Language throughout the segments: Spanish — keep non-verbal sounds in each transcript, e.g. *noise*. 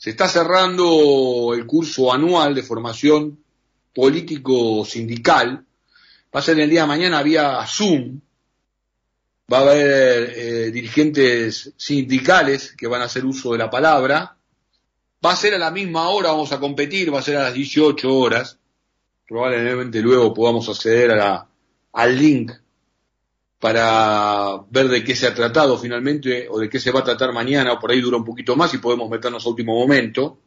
Se está cerrando el curso anual de formación político-sindical. Va a ser el día de mañana vía Zoom. Va a haber eh, dirigentes sindicales que van a hacer uso de la palabra. Va a ser a la misma hora, vamos a competir, va a ser a las 18 horas. Probablemente luego podamos acceder a la, al link para ver de qué se ha tratado finalmente o de qué se va a tratar mañana, o por ahí dura un poquito más y podemos meternos a último momento.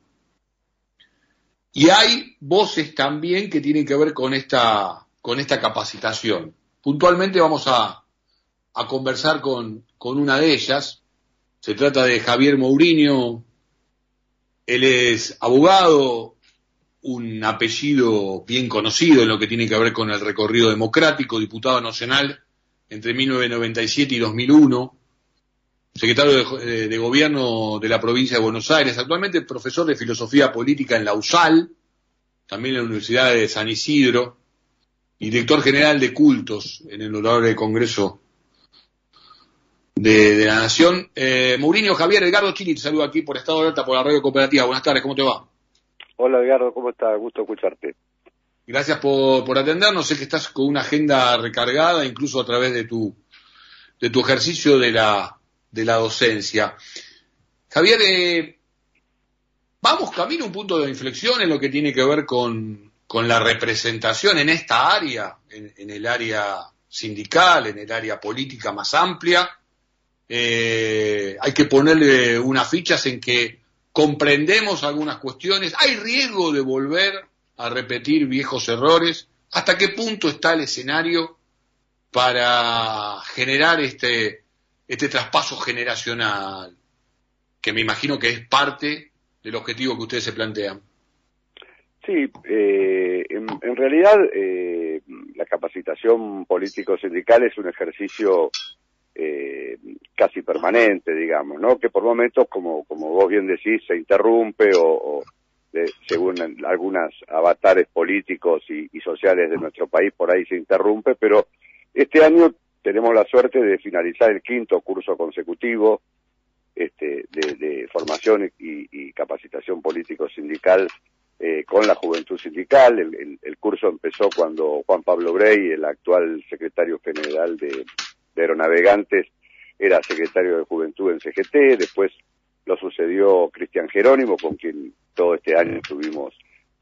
Y hay voces también que tienen que ver con esta, con esta capacitación. Puntualmente vamos a, a conversar con, con una de ellas. Se trata de Javier Mourinho. Él es abogado, un apellido bien conocido en lo que tiene que ver con el recorrido democrático, diputado nacional entre 1997 y 2001, secretario de, Gobierno de la provincia de Buenos Aires, actualmente profesor de Filosofía Política en la USAL, también en la Universidad de San Isidro, y director general de cultos en el Honorable Congreso de, la Nación. Eh, Mourinho Javier Edgardo Chili, te saludo aquí por Estado de Alta, por la Radio Cooperativa. Buenas tardes, ¿cómo te va? Hola Edgardo, ¿cómo estás? Gusto escucharte. Gracias por, por atendernos. Sé que estás con una agenda recargada, incluso a través de tu, de tu ejercicio de la, de la docencia. Javier, eh, vamos camino a un punto de inflexión en lo que tiene que ver con, con la representación en esta área, en, el área sindical, en el área política más amplia. Eh, hay que ponerle unas fichas en que comprendemos algunas cuestiones. Hay riesgo de volver a repetir viejos errores? ¿Hasta qué punto está el escenario para generar este, este traspaso generacional? Que me imagino que es parte del objetivo que ustedes se plantean. Sí, eh, en, realidad eh, la capacitación político-sindical es un ejercicio eh, casi permanente, digamos, ¿no? Que por momentos, como, como vos bien decís, se interrumpe o según algunas avatares políticos y, sociales de nuestro país, por ahí se interrumpe, pero este año tenemos la suerte de finalizar el quinto curso consecutivo este, de, formación y, capacitación político-sindical eh, con la juventud sindical. El, curso empezó cuando Juan Pablo Brey, el actual secretario general de, de Aeronavegantes, era secretario de Juventud en CGT, después lo sucedió Cristian Jerónimo, con quien todo este año estuvimos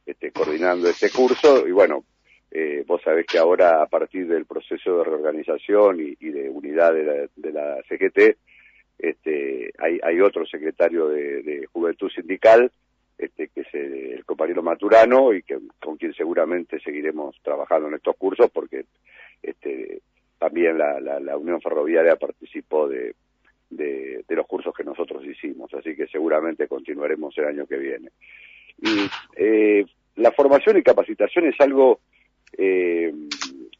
este, coordinando este curso. Y bueno, eh, vos sabés que ahora, a partir del proceso de reorganización y, de unidad de la, CGT, este, hay, hay otro secretario de, Juventud Sindical, este, que es el, compañero Maturano, y que, con quien seguramente seguiremos trabajando en estos cursos, porque este, también la, la Unión Ferroviaria participó de, de, los cursos que nosotros hicimos, así que seguramente continuaremos el año que viene. Y eh, la formación y capacitación es algo eh,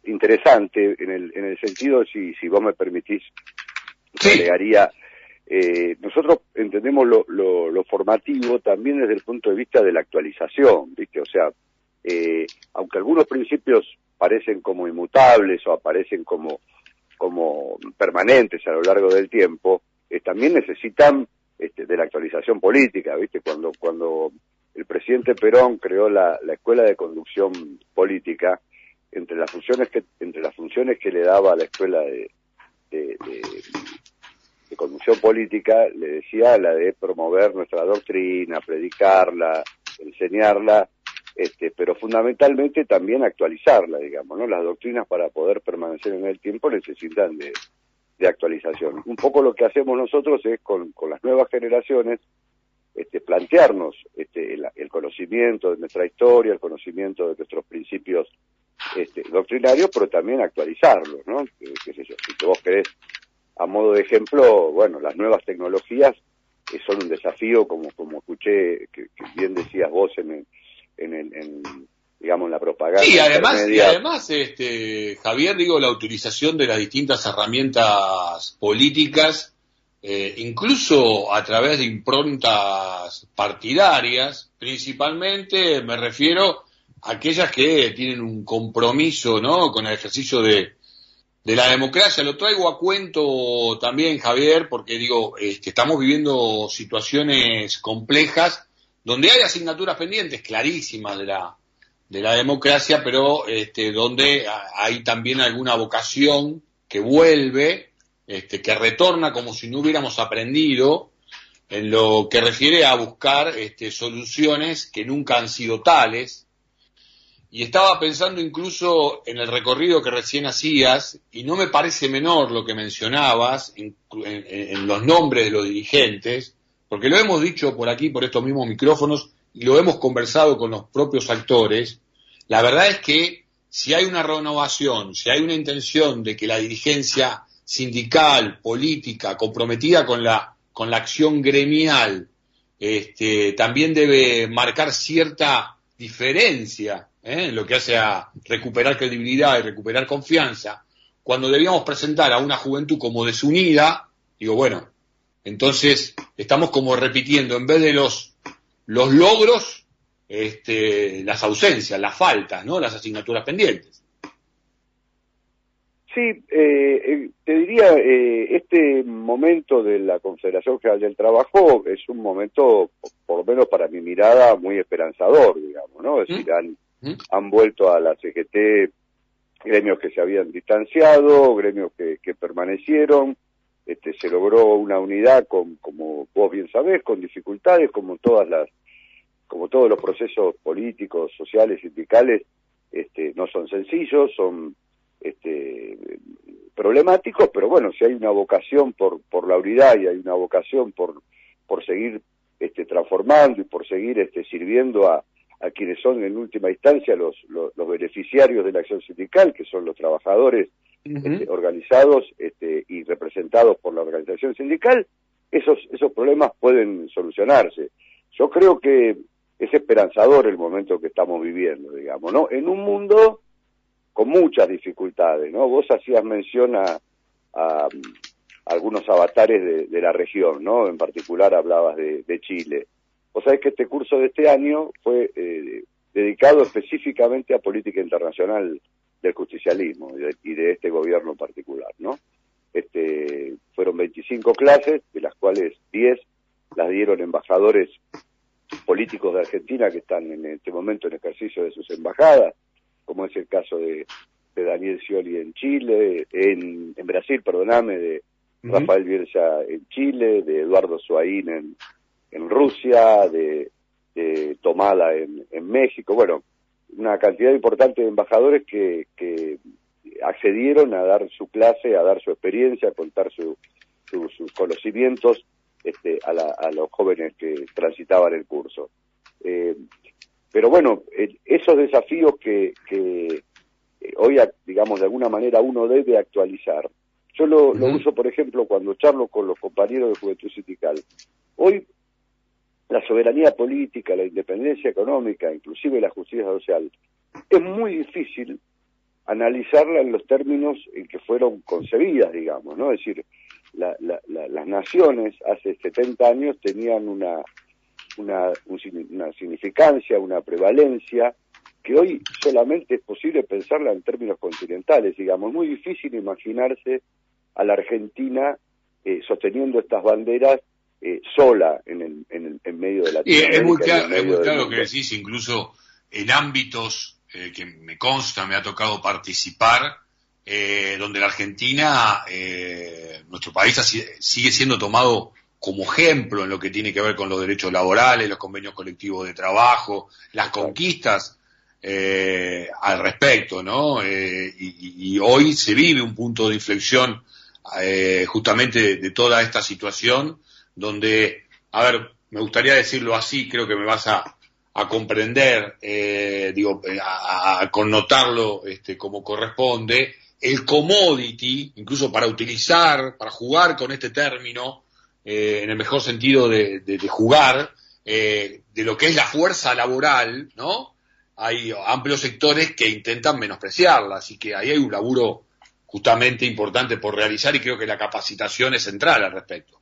interesante en el, en el sentido, si, si vos me permitís, agregaría, eh, nosotros entendemos lo, lo, lo, formativo también desde el punto de vista de la actualización, ¿viste? O sea, eh, aunque algunos principios parecen como inmutables o aparecen como como permanentes a lo largo del tiempo, eh, también necesitan este, de la actualización política, ¿viste? Cuando, cuando el presidente Perón creó la, Escuela de Conducción Política, entre las funciones que, entre las funciones que le daba a la Escuela de, de, de Conducción Política, le decía la de promover nuestra doctrina, predicarla, enseñarla, este, pero fundamentalmente también actualizarla, digamos, ¿no? Las doctrinas para poder permanecer en el tiempo necesitan de, actualización. Un poco lo que hacemos nosotros es con, las nuevas generaciones este, plantearnos este, el, conocimiento de nuestra historia, el conocimiento de nuestros principios este, doctrinarios, pero también actualizarlos, ¿no? ¿Qué sé yo? Si vos querés, a modo de ejemplo, bueno, las nuevas tecnologías eh, son un desafío, como, como escuché, que, que bien decías vos en el, en, en digamos, la propaganda. Sí, además, y además, este, Javier, digo, la utilización de las distintas herramientas políticas, eh, incluso a través de improntas partidarias, principalmente me refiero a aquellas que tienen un compromiso, ¿no?, con el ejercicio de, de la democracia. Lo traigo a cuento también, Javier, porque digo, este, estamos viviendo situaciones complejas donde hay asignaturas pendientes clarísimas de la, de la democracia, pero este, donde hay también alguna vocación que vuelve, este, que retorna como si no hubiéramos aprendido en lo que refiere a buscar este, soluciones que nunca han sido tales. Y estaba pensando incluso en el recorrido que recién hacías, y no me parece menor lo que mencionabas en, en los nombres de los dirigentes, porque lo hemos dicho por aquí, por estos mismos micrófonos, y lo hemos conversado con los propios actores, la verdad es que si hay una renovación, si hay una intención de que la dirigencia sindical, política, comprometida con la, con la acción gremial, este, también debe marcar cierta diferencia ¿eh? en lo que hace a recuperar credibilidad y recuperar confianza, cuando debíamos presentar a una juventud como desunida, digo, bueno, entonces, estamos como repitiendo, en vez de los, los logros, este, las ausencias, las faltas, ¿no? Las asignaturas pendientes. Sí, eh, eh, te diría, eh, este momento de la Confederación General del Trabajo es un momento, por lo menos para mi mirada, muy esperanzador, digamos, ¿no? Es ¿Mm? decir, han, ¿Mm? han vuelto a la CGT gremios que se habían distanciado, gremios que, que permanecieron, este, se logró una unidad con, como vos bien sabés, con dificultades, como todas las, como todos los procesos políticos, sociales, sindicales, este, no son sencillos, son este, problemáticos, pero bueno, si hay una vocación por, por la unidad y hay una vocación por, por seguir este, transformando y por seguir este, sirviendo a, a quienes son en última instancia los, los, los beneficiarios de la acción sindical, que son los trabajadores este, organizados este, y representados por la organización sindical, esos, esos problemas pueden solucionarse. Yo creo que es esperanzador el momento que estamos viviendo, digamos, ¿no? En un mundo con muchas dificultades, ¿no? Vos hacías mención a, a, algunos avatares de, la región, ¿no? En particular hablabas de, Chile. Vos sabés que este curso de este año fue eh, dedicado específicamente a política internacional del justicialismo y de, este gobierno en particular, ¿no? Este, fueron 25 clases, de las cuales 10 las dieron embajadores políticos de Argentina que están en este momento en ejercicio de sus embajadas, como es el caso de, Daniel Scioli en Chile, en, Brasil, perdóname, de Rafael Bielsa en Chile, de Eduardo Suaín en, en Rusia, de, Tomada en, en México, bueno, una cantidad importante de embajadores que, que accedieron a dar su clase, a dar su experiencia, a contar sus conocimientos este, a, a, los jóvenes que transitaban el curso. Eh, pero bueno, esos desafíos que, que hoy, digamos, de alguna manera uno debe actualizar. Yo lo, lo uso, por ejemplo, cuando charlo con los compañeros de Juventud Sindical. Hoy la soberanía política, la independencia económica, inclusive la justicia social, es muy difícil analizarla en los términos en que fueron concebidas, digamos, ¿no? Es decir, las naciones hace 70 años tenían una, una, una significancia, una prevalencia, que hoy solamente es posible pensarla en términos continentales, digamos, es muy difícil imaginarse a la Argentina eh, sosteniendo estas banderas eh, sola en, el, en, en, medio de la y es muy claro, es muy claro que decís, incluso en ámbitos eh, que me consta, me ha tocado participar, eh, donde la Argentina, nuestro país sigue siendo tomado como ejemplo en lo que tiene que ver con los derechos laborales, los convenios colectivos de trabajo, las conquistas al respecto, ¿no? Y, y, hoy se vive un punto de inflexión justamente de, de, toda esta situación donde, a ver, me gustaría decirlo así, creo que me vas a, comprender, eh, digo, eh, a, connotarlo este, como corresponde, el commodity, incluso para utilizar, para jugar con este término, eh, en el mejor sentido de, de, jugar, de lo que es la fuerza laboral, ¿no? Hay amplios sectores que intentan menospreciarla, así que ahí hay un laburo justamente importante por realizar y creo que la capacitación es central al respecto.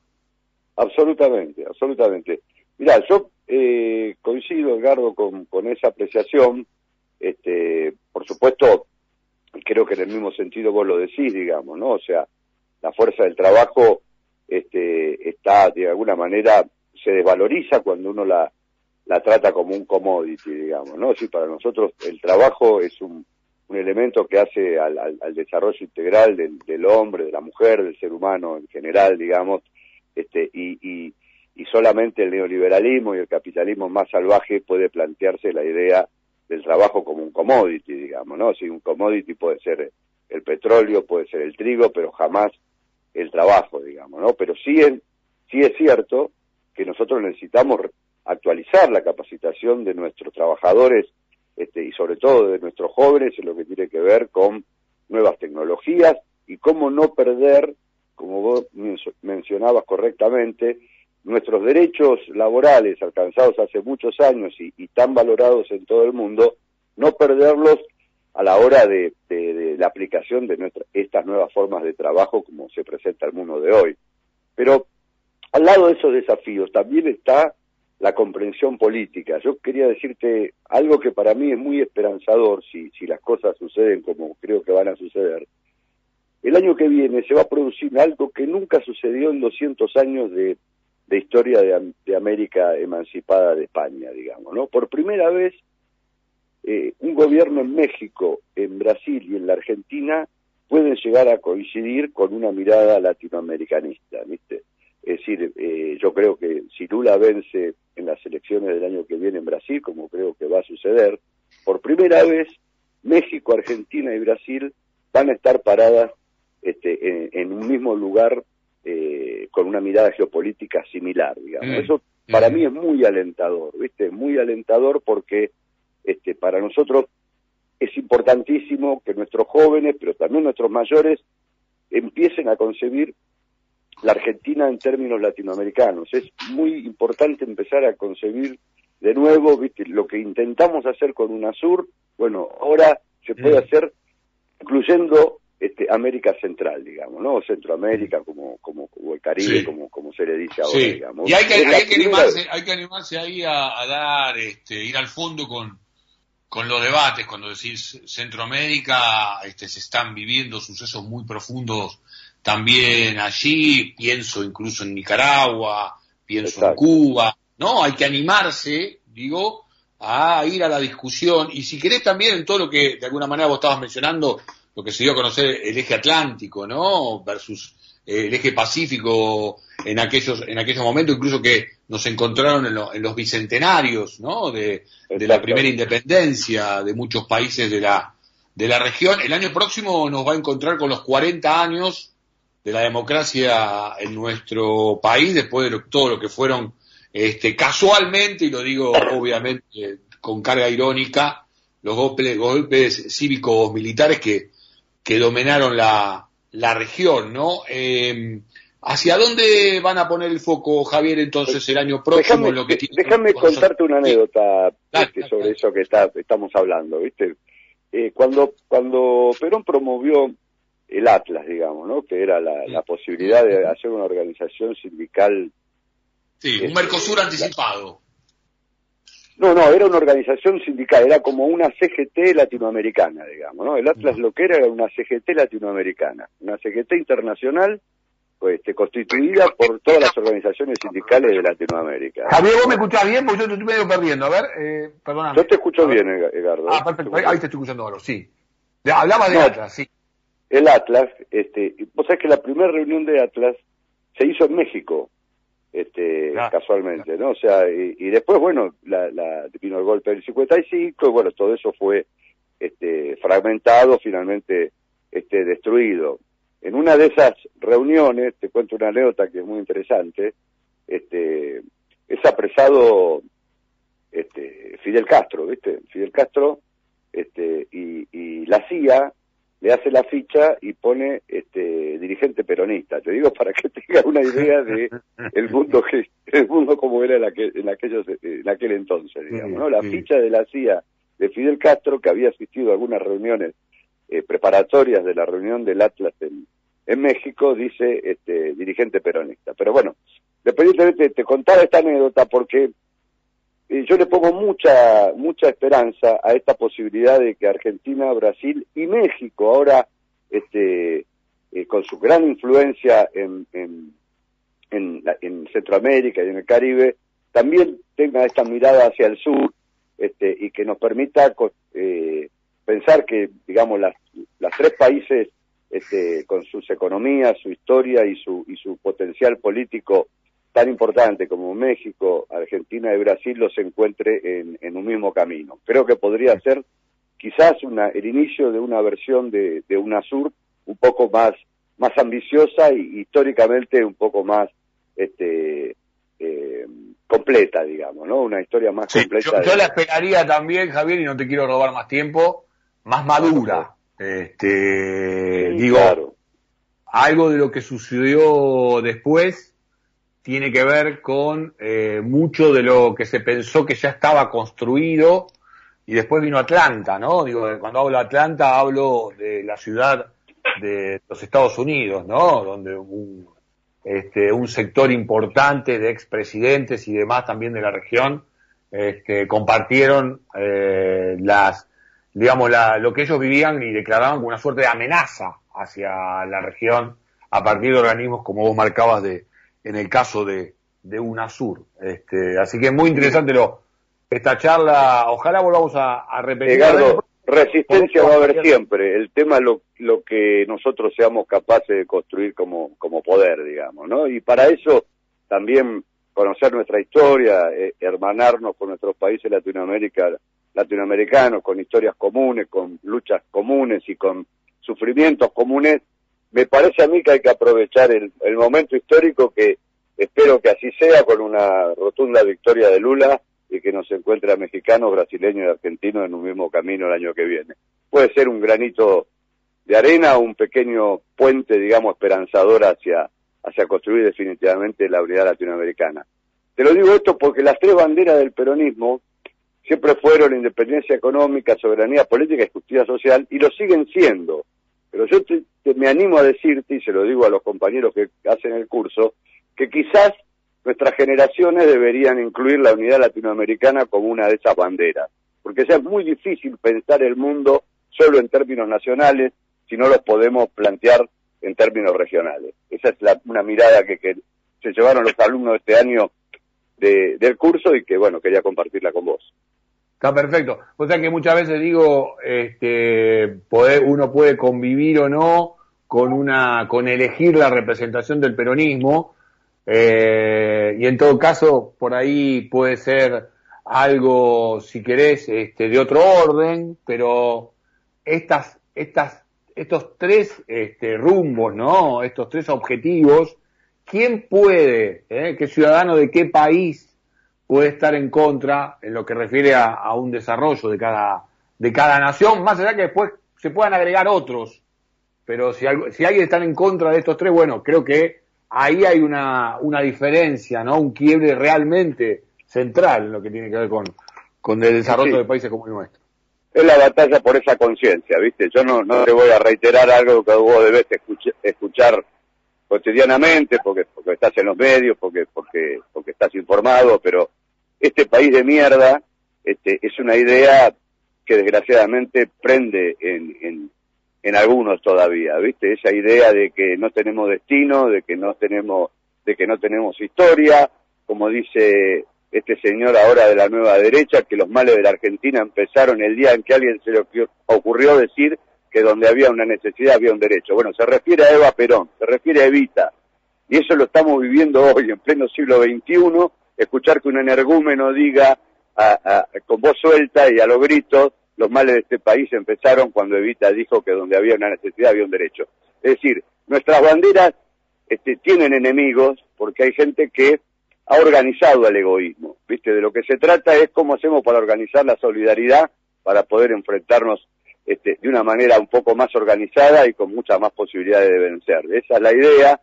Absolutamente, absolutamente. Mira, yo eh, coincido, Edgardo, con, con esa apreciación. Este, por supuesto, creo que en el mismo sentido vos lo decís, digamos, ¿no? O sea, la fuerza del trabajo este, está, de alguna manera, se desvaloriza cuando uno la, trata como un commodity, digamos, ¿no? Sí, para nosotros el trabajo es un, un elemento que hace al, al, desarrollo integral del, del, hombre, de la mujer, del ser humano en general, digamos, este, y, solamente el neoliberalismo y el capitalismo más salvaje puede plantearse la idea del trabajo como un commodity, digamos, ¿no? Si un commodity puede ser el petróleo, puede ser el trigo, pero jamás el trabajo, digamos, ¿no? Pero sí es, sí es cierto que nosotros necesitamos actualizar la capacitación de nuestros trabajadores este, y sobre todo de nuestros jóvenes en lo que tiene que ver con nuevas tecnologías y cómo no perder, como vos mencionabas correctamente, nuestros derechos laborales alcanzados hace muchos años y, tan valorados en todo el mundo, no perderlos a la hora de, la aplicación de estas nuevas formas de trabajo como se presenta el mundo de hoy. Pero al lado de esos desafíos también está la comprensión política. Yo quería decirte algo que para mí es muy esperanzador si, si las cosas suceden como creo que van a suceder. El año que viene se va a producir algo que nunca sucedió en 200 años de, de historia de, América emancipada de España, digamos, ¿no? Por primera vez, eh, un gobierno en México, en Brasil y en la Argentina pueden llegar a coincidir con una mirada latinoamericanista, ¿viste? Es decir, eh, yo creo que si Lula vence en las elecciones del año que viene en Brasil, como creo que va a suceder, por primera vez México, Argentina y Brasil van a estar paradas este, en un mismo lugar eh, con una mirada geopolítica similar, digamos. Mm. Eso para mm. mí es muy alentador, ¿viste? Muy alentador porque este, para nosotros es importantísimo que nuestros jóvenes, pero también nuestros mayores, empiecen a concebir la Argentina en términos latinoamericanos. Es muy importante empezar a concebir de nuevo, ¿viste? Lo que intentamos hacer con UNASUR, bueno, ahora se puede mm. hacer incluyendo este, América Central, digamos, ¿no? Centroamérica, como, como, como el Caribe, como, como se le dice ahora, digamos. Y hay que, hay que animarse, hay que animarse ahí a, dar, este, ir al fondo con, con los debates, cuando decís Centroamérica, este, se están viviendo sucesos muy profundos también allí, pienso incluso en Nicaragua, pienso en Cuba, ¿no? Hay que animarse, digo, a ir a la discusión, y si querés también en todo lo que de alguna manera vos estabas mencionando, lo que se dio a conocer el eje atlántico, ¿no? Versus eh, el eje pacífico en aquellos, en aquellos momentos, incluso que nos encontraron en, los bicentenarios, ¿no? De, la primera independencia de muchos países de la, de la región. El año próximo nos va a encontrar con los 40 años de la democracia en nuestro país, después de todo lo que fueron, este, casualmente, y lo digo obviamente con carga irónica, los golpes, golpes cívicos militares que que dominaron la, la región, ¿no? Eh, ¿Hacia dónde van a poner el foco, Javier, entonces el año próximo? Déjame, lo que déjame contarte una anécdota sobre eso que está, estamos hablando, ¿viste? Eh, cuando, cuando Perón promovió el Atlas, digamos, ¿no? Que era la, la posibilidad de hacer una organización sindical. Sí, un este, Mercosur anticipado. No, no, era una organización sindical, era como una CGT latinoamericana, digamos, ¿no? El Atlas lo que era era una CGT latinoamericana, una CGT internacional pues, constituida por todas las organizaciones sindicales de Latinoamérica. Javier, ¿vos me escuchás bien? Porque yo te estoy medio perdiendo. A ver, eh, perdóname. Yo te escucho bien, Edgardo. Ah, perfecto. Ahí te estoy escuchando ahora, sí. Hablaba de Atlas, sí. El Atlas, este, vos sabés que la primera reunión de Atlas se hizo en México este, casualmente, ¿no? O sea, y, después, bueno, la, la, vino el golpe del 55 y bueno, todo eso fue este, fragmentado, finalmente este, destruido. En una de esas reuniones, te cuento una anécdota que es muy interesante, este, es apresado este, Fidel Castro, ¿viste? Fidel Castro este, y, y la CIA le hace la ficha y pone este dirigente peronista. Te digo para que *laughs* tengas una idea de el mundo que el mundo como era en aquel, en aquellos en aquel entonces, digamos, ¿no? La ficha de la CIA de Fidel Castro que había asistido a algunas reuniones eh, preparatorias de la reunión del Atlas en, en México dice este dirigente peronista. Pero bueno, después te, te contaba esta anécdota porque yo le pongo mucha mucha esperanza a esta posibilidad de que Argentina, Brasil y México ahora este eh, con su gran influencia en, en, en, Centroamérica y en el Caribe también tenga esta mirada hacia el sur este, y que nos permita eh, pensar que, digamos, las, las tres países este, con sus economías, su historia y su, y su potencial político tan importante como México, Argentina y Brasil los encuentre en, en un mismo camino. Creo que podría ser quizás una, el inicio de una versión de, de UNASUR un poco más, más ambiciosa y históricamente un poco más este, eh, completa, digamos, ¿no? Una historia más completa. Yo, la esperaría también, Javier, y no te quiero robar más tiempo, más madura. Este, digo, algo de lo que sucedió después tiene que ver con eh, mucho de lo que se pensó que ya estaba construido y después vino Atlanta, ¿no? Digo, cuando hablo de Atlanta hablo de la ciudad de los Estados Unidos, ¿no? Donde un, este, un sector importante de expresidentes y demás también de la región este, compartieron eh, las, digamos, la, lo que ellos vivían y declaraban como una suerte de amenaza hacia la región a partir de organismos como vos marcabas de, en el caso de, de UNASUR. Este, así que es muy interesante lo, esta charla, ojalá volvamos a, a repetir. Resistencia va a haber siempre. El tema es lo, lo que nosotros seamos capaces de construir como, como poder, digamos, ¿no? Y para eso también conocer nuestra historia, eh, hermanarnos con nuestros países Latinoamérica, latinoamericanos, con historias comunes, con luchas comunes y con sufrimientos comunes, me parece a mí que hay que aprovechar el, el momento histórico que espero que así sea con una rotunda victoria de Lula y que nos encuentre a mexicanos, brasileños y argentinos en un mismo camino el año que viene. Puede ser un granito de arena o un pequeño puente, digamos, esperanzador hacia, hacia construir definitivamente la unidad latinoamericana. Te lo digo esto porque las tres banderas del peronismo siempre fueron independencia económica, soberanía política y justicia social, y lo siguen siendo. Pero yo me animo a decirte, y se lo digo a los compañeros que hacen el curso, que quizás nuestras generaciones deberían incluir la unidad latinoamericana como una de esas banderas, porque ya es muy difícil pensar el mundo solo en términos nacionales si no los podemos plantear en términos regionales. Esa es una mirada que, se llevaron los alumnos este año del curso y que, bueno, quería compartirla con vos. Está perfecto. O sea que muchas veces digo, este, uno puede convivir o no con una, con elegir la representación del peronismo, eh, y en todo caso, por ahí puede ser algo, si querés, este, de otro orden, pero estas, estas, estos tres este, rumbos, ¿no? Estos tres objetivos, ¿quién puede, eh, qué ciudadano de qué país puede estar en contra en lo que refiere a, un desarrollo de cada, de cada nación, más allá que después se puedan agregar otros? Pero si, algo, si alguien está en contra de estos tres, bueno, creo que ahí hay una, una diferencia, ¿no? Un quiebre realmente central en lo que tiene que ver con, con el desarrollo de países como el nuestro. Es la batalla por esa conciencia, ¿viste? Yo no, no te voy a reiterar algo que vos debes escuchar, cotidianamente, porque, porque estás en los medios, porque, porque, porque estás informado, pero este país de mierda este, es una idea que desgraciadamente prende en, en, en algunos todavía, ¿viste? Esa idea de que no tenemos destino, de que no tenemos, de que no tenemos historia, como dice este señor ahora de la nueva derecha, que los males de la Argentina empezaron el día en que alguien se le ocurrió decir que donde había una necesidad había un derecho. Bueno, se refiere a Eva Perón, se refiere a Evita, y eso lo estamos viviendo hoy, en pleno siglo XXI, escuchar que un energúmeno diga con voz suelta y a los gritos los males de este país empezaron cuando Evita dijo que donde había una necesidad había un derecho. Es decir, nuestras banderas este, tienen enemigos porque hay gente que ha organizado el egoísmo. ¿Viste? De lo que se trata es cómo hacemos para organizar la solidaridad para poder enfrentarnos este, de una manera un poco más organizada y con muchas más posibilidades de vencer. Esa es la idea.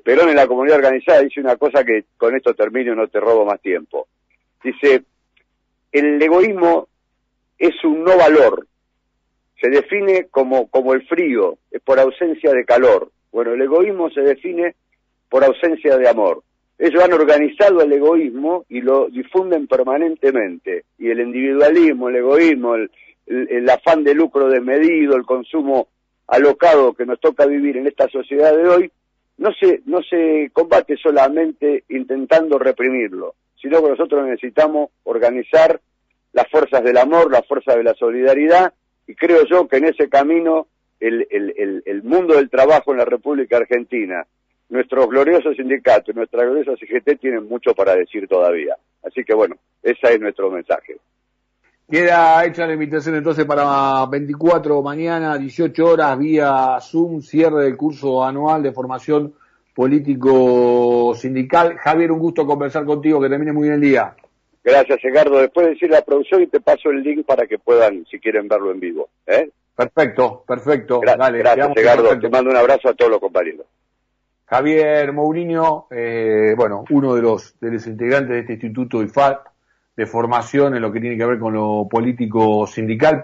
Perón en la comunidad organizada dice una cosa que con esto termino no te robo más tiempo. Dice, el egoísmo es un no valor. Se define como, como el frío, es por ausencia de calor. Bueno, el egoísmo se define por ausencia de amor. Ellos han organizado el egoísmo y lo difunden permanentemente. Y el individualismo, el egoísmo, el, el, afán de lucro desmedido, el consumo alocado que nos toca vivir en esta sociedad de hoy, no se, no se combate solamente intentando reprimirlo, sino que nosotros necesitamos organizar las fuerzas del amor, las fuerzas de la solidaridad, y creo yo que en ese camino el, el, el, mundo del trabajo en la República Argentina, nuestros gloriosos sindicatos, nuestra gloriosa CGT tienen mucho para decir todavía. Así que bueno, ese es nuestro mensaje. Queda hecha la invitación entonces para 24 mañana, 18 horas, vía Zoom, cierre del curso anual de formación político sindical. Javier, un gusto conversar contigo, que termine muy bien el día. Gracias, Edgardo. Después decir la producción y te paso el link para que puedan, si quieren, verlo en vivo. ¿eh? Perfecto, perfecto. gracias, Edgardo. Te mando un abrazo a todos los compañeros. Javier Mourinho, eh, bueno, uno de los, de los integrantes de este Instituto IFAT de formación en lo que tiene que ver con lo político sindical.